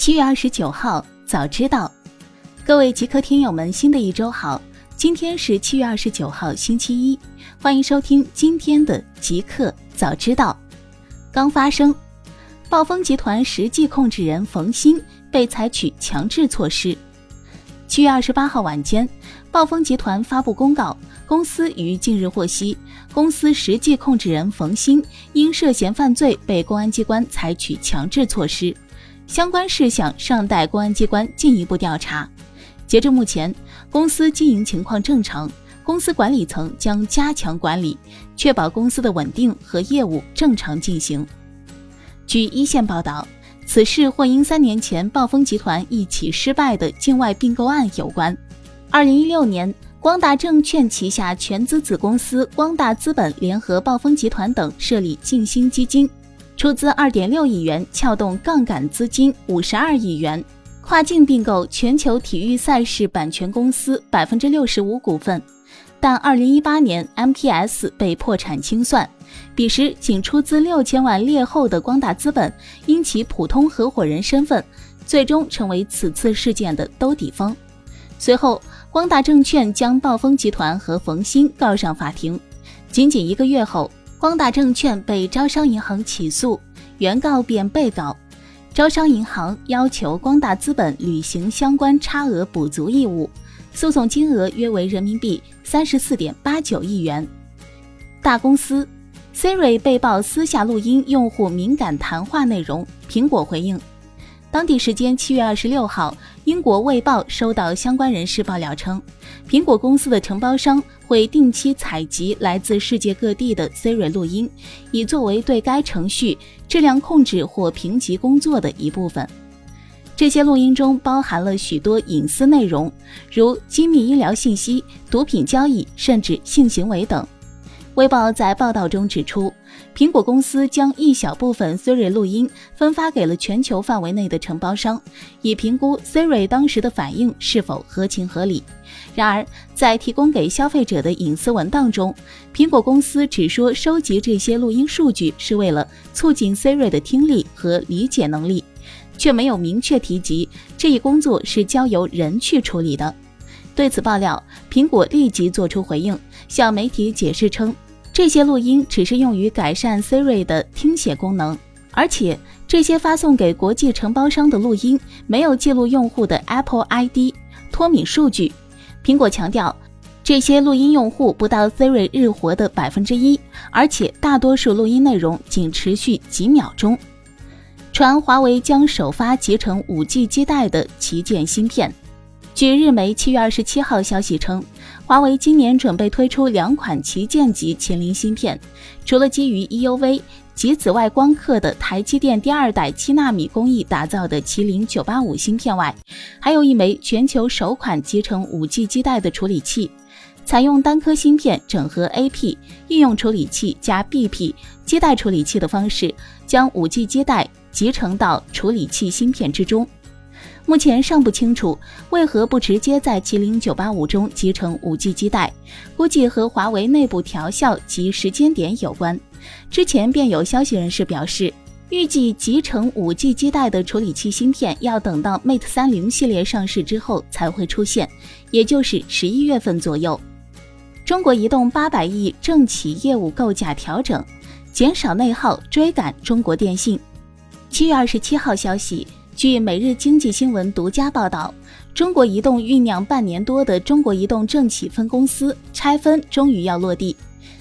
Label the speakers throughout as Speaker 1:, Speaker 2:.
Speaker 1: 七月二十九号，早知道，各位极客听友们，新的一周好！今天是七月二十九号，星期一，欢迎收听今天的极客早知道。刚发生，暴风集团实际控制人冯鑫被采取强制措施。七月二十八号晚间，暴风集团发布公告，公司于近日获悉，公司实际控制人冯鑫因涉嫌犯罪被公安机关采取强制措施。相关事项尚待公安机关进一步调查。截至目前，公司经营情况正常，公司管理层将加强管理，确保公司的稳定和业务正常进行。据一线报道，此事或因三年前暴风集团一起失败的境外并购案有关。二零一六年，光大证券旗下全资子公司光大资本联合暴风集团等设立静心基金。出资二点六亿元，撬动杠杆资金五十二亿元，跨境并购全球体育赛事版权公司百分之六十五股份。但二零一八年 MPS 被破产清算，彼时仅出资六千万劣后的光大资本，因其普通合伙人身份，最终成为此次事件的兜底方。随后，光大证券将暴风集团和冯鑫告上法庭。仅仅一个月后。光大证券被招商银行起诉，原告变被告，招商银行要求光大资本履行相关差额补足义务，诉讼金额约为人民币三十四点八九亿元。大公司，Siri 被曝私下录音用户敏感谈话内容，苹果回应。当地时间七月二十六号，英国《卫报》收到相关人士爆料称，苹果公司的承包商会定期采集来自世界各地的 Siri 录音，以作为对该程序质量控制或评级工作的一部分。这些录音中包含了许多隐私内容，如机密医疗信息、毒品交易，甚至性行为等。《卫报》在报道中指出，苹果公司将一小部分 Siri 录音分发给了全球范围内的承包商，以评估 Siri 当时的反应是否合情合理。然而，在提供给消费者的隐私文档中，苹果公司只说收集这些录音数据是为了促进 Siri 的听力和理解能力，却没有明确提及这一工作是交由人去处理的。对此爆料，苹果立即作出回应，向媒体解释称。这些录音只是用于改善 Siri 的听写功能，而且这些发送给国际承包商的录音没有记录用户的 Apple ID 脱敏数据。苹果强调，这些录音用户不到 Siri 日活的百分之一，而且大多数录音内容仅持续几秒钟。传华为将首发集成 5G 基带的旗舰芯片。据日媒七月二十七号消息称，华为今年准备推出两款旗舰级麒麟芯片，除了基于 EUV 及紫外光刻的台积电第二代七纳米工艺打造的麒麟九八五芯片外，还有一枚全球首款集成五 G 基带的处理器，采用单颗芯片整合 AP 应用处理器加 BP 基带处理器的方式，将五 G 基带集成到处理器芯片之中。目前尚不清楚为何不直接在麒麟九八五中集成五 G 基带，估计和华为内部调校及时间点有关。之前便有消息人士表示，预计集成五 G 基带的处理器芯片要等到 Mate 三零系列上市之后才会出现，也就是十一月份左右。中国移动八百亿政企业务构架调整，减少内耗，追赶中国电信。七月二十七号消息。据《每日经济新闻》独家报道，中国移动酝酿半年多的中国移动政企分公司拆分终于要落地。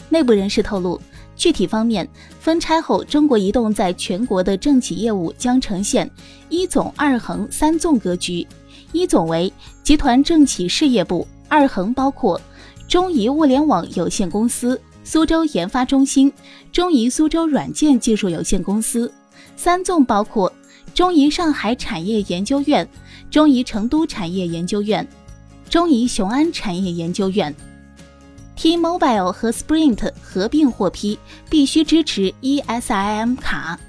Speaker 1: 内部人士透露，具体方面，分拆后中国移动在全国的政企业务将呈现一总、二横、三纵格局。一总为集团政企事业部，二横包括中移物联网有限公司、苏州研发中心、中移苏州软件技术有限公司，三纵包括。中移上海产业研究院、中移成都产业研究院、中移雄安产业研究院。T-Mobile 和 Sprint 合并获批，必须支持 eSIM 卡。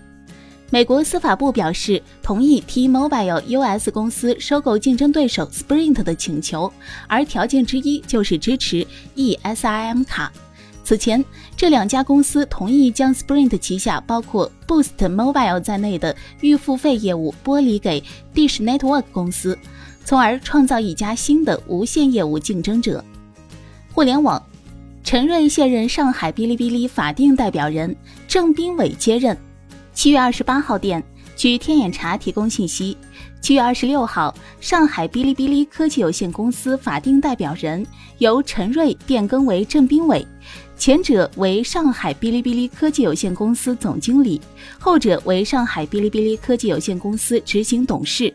Speaker 1: 美国司法部表示同意 T-Mobile US 公司收购竞争对手 Sprint 的请求，而条件之一就是支持 eSIM 卡。此前，这两家公司同意将 Sprint 旗下包括 Boost Mobile 在内的预付费业务剥离给 Dish Network 公司，从而创造一家新的无线业务竞争者。互联网，陈瑞卸任上海哔哩哔哩法定代表人，郑斌伟接任。七月二十八号电，据天眼查提供信息。七月二十六号，上海哔哩哔哩科技有限公司法定代表人由陈瑞变更为郑斌伟，前者为上海哔哩哔哩科技有限公司总经理，后者为上海哔哩哔哩科技有限公司执行董事。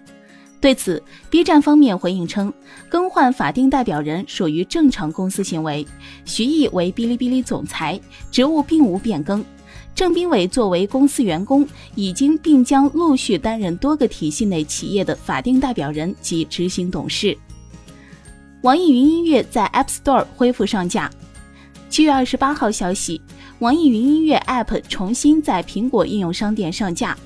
Speaker 1: 对此，B 站方面回应称，更换法定代表人属于正常公司行为，徐毅为哔哩哔哩总裁，职务并无变更。郑斌伟作为公司员工，已经并将陆续担任多个体系内企业的法定代表人及执行董事。网易云音乐在 App Store 恢复上架。七月二十八号消息，网易云音乐 App 重新在苹果应用商店上架，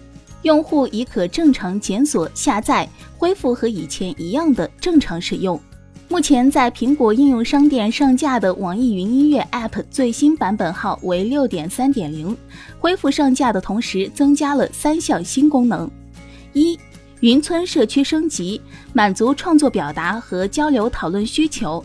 Speaker 1: 用户已可正常检索、下载，恢复和以前一样的正常使用。目前在苹果应用商店上架的网易云音乐 App 最新版本号为六点三点零，恢复上架的同时增加了三项新功能：一、云村社区升级，满足创作表达和交流讨论需求；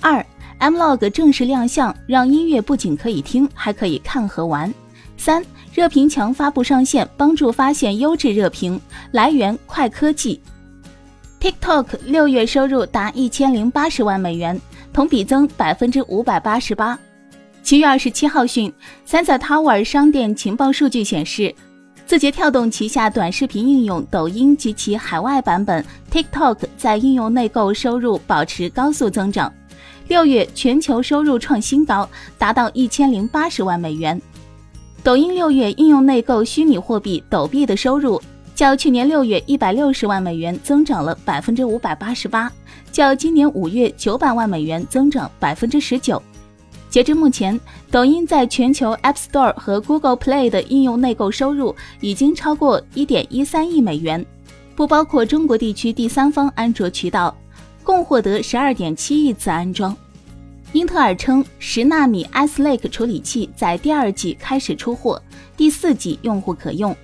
Speaker 1: 二、Mlog 正式亮相，让音乐不仅可以听，还可以看和玩；三、热评墙发布上线，帮助发现优质热评，来源快科技。TikTok 六月收入达一千零八十万美元，同比增百分之五百八十八。七月二十七号讯，Sensor Tower 商店情报数据显示，字节跳动旗下短视频应用抖音及其海外版本 TikTok 在应用内购收入保持高速增长，六月全球收入创新高，达到一千零八十万美元。抖音六月应用内购虚拟货币抖币的收入。较去年六月一百六十万美元增长了百分之五百八十八，较今年五月九百万美元增长百分之十九。截至目前，抖音在全球 App Store 和 Google Play 的应用内购收入已经超过一点一三亿美元，不包括中国地区第三方安卓渠道，共获得十二点七亿次安装。英特尔称，十纳米 Ice Lake 处理器在第二季开始出货，第四季用户可用。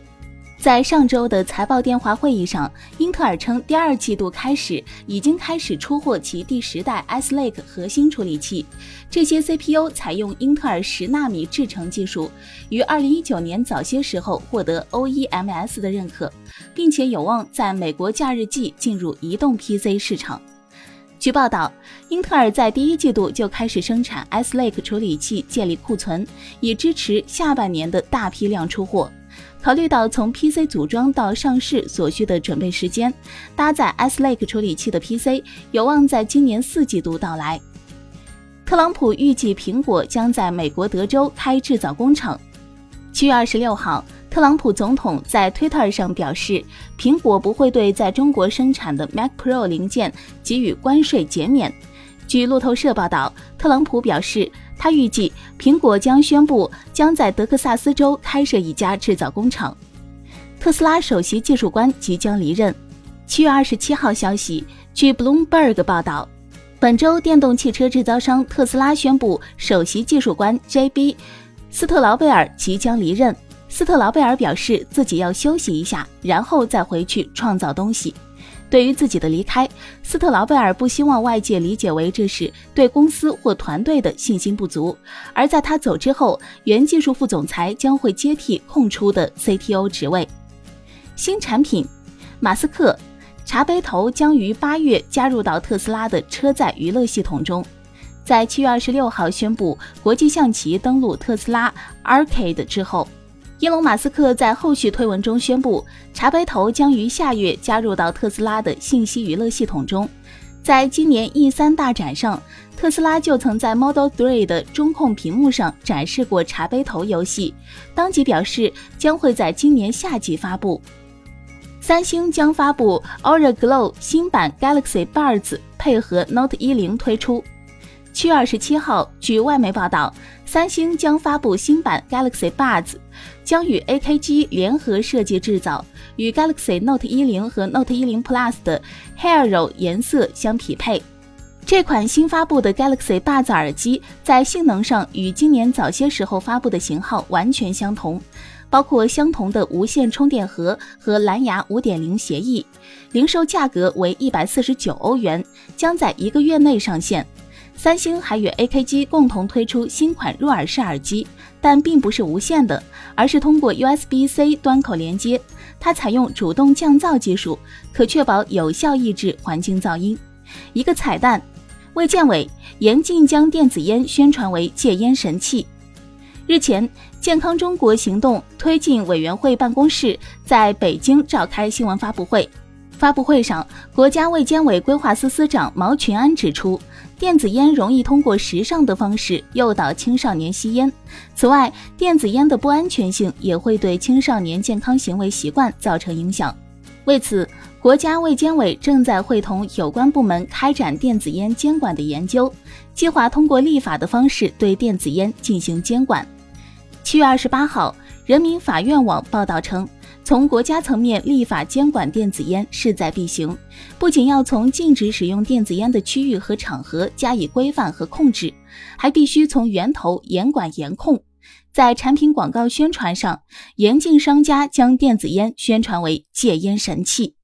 Speaker 1: 在上周的财报电话会议上，英特尔称，第二季度开始已经开始出货其第十代 Ice Lake 核心处理器。这些 CPU 采用英特尔十纳米制程技术，于二零一九年早些时候获得 OEMS 的认可，并且有望在美国假日季进入移动 PC 市场。据报道，英特尔在第一季度就开始生产 Ice Lake 处理器，建立库存，以支持下半年的大批量出货。考虑到从 PC 组装到上市所需的准备时间，搭载 S Lake 处理器的 PC 有望在今年四季度到来。特朗普预计苹果将在美国德州开制造工厂。七月二十六号，特朗普总统在 Twitter 上表示，苹果不会对在中国生产的 Mac Pro 零件给予关税减免。据路透社报道，特朗普表示。他预计苹果将宣布将在德克萨斯州开设一家制造工厂。特斯拉首席技术官即将离任。七月二十七号消息，据 Bloomberg 报道，本周电动汽车制造商特斯拉宣布首席技术官 J.B. 斯特劳贝尔即将离任。斯特劳贝尔表示自己要休息一下，然后再回去创造东西。对于自己的离开，斯特劳贝尔不希望外界理解为这是对公司或团队的信心不足。而在他走之后，原技术副总裁将会接替空出的 CTO 职位。新产品，马斯克茶杯头将于八月加入到特斯拉的车载娱乐系统中。在七月二十六号宣布国际象棋登陆特斯拉 Arcade 之后。伊隆·马斯克在后续推文中宣布，茶杯头将于下月加入到特斯拉的信息娱乐系统中。在今年 E3 大展上，特斯拉就曾在 Model 3的中控屏幕上展示过茶杯头游戏，当即表示将会在今年夏季发布。三星将发布 Aura Glow 新版 Galaxy Buds，配合 Note 10推出。七月二十七号，据外媒报道，三星将发布新版 Galaxy Buds，将与 AKG 联合设计制造，与 Galaxy Note 10和 Note 10 Plus 的 Hero 颜色相匹配。这款新发布的 Galaxy Buds 耳机在性能上与今年早些时候发布的型号完全相同，包括相同的无线充电盒和蓝牙5.0协议，零售价格为一百四十九欧元，将在一个月内上线。三星还与 AKG 共同推出新款入耳式耳机，但并不是无线的，而是通过 USB-C 端口连接。它采用主动降噪技术，可确保有效抑制环境噪音。一个彩蛋：卫健委严禁将电子烟宣传为戒烟神器。日前，健康中国行动推进委员会办公室在北京召开新闻发布会。发布会上，国家卫健委规划司司长毛群安指出，电子烟容易通过时尚的方式诱导青少年吸烟。此外，电子烟的不安全性也会对青少年健康行为习惯造成影响。为此，国家卫健委正在会同有关部门开展电子烟监管的研究，计划通过立法的方式对电子烟进行监管。七月二十八号，人民法院网报道称。从国家层面立法监管电子烟势在必行，不仅要从禁止使用电子烟的区域和场合加以规范和控制，还必须从源头严管严控。在产品广告宣传上，严禁商家将电子烟宣传为戒烟神器。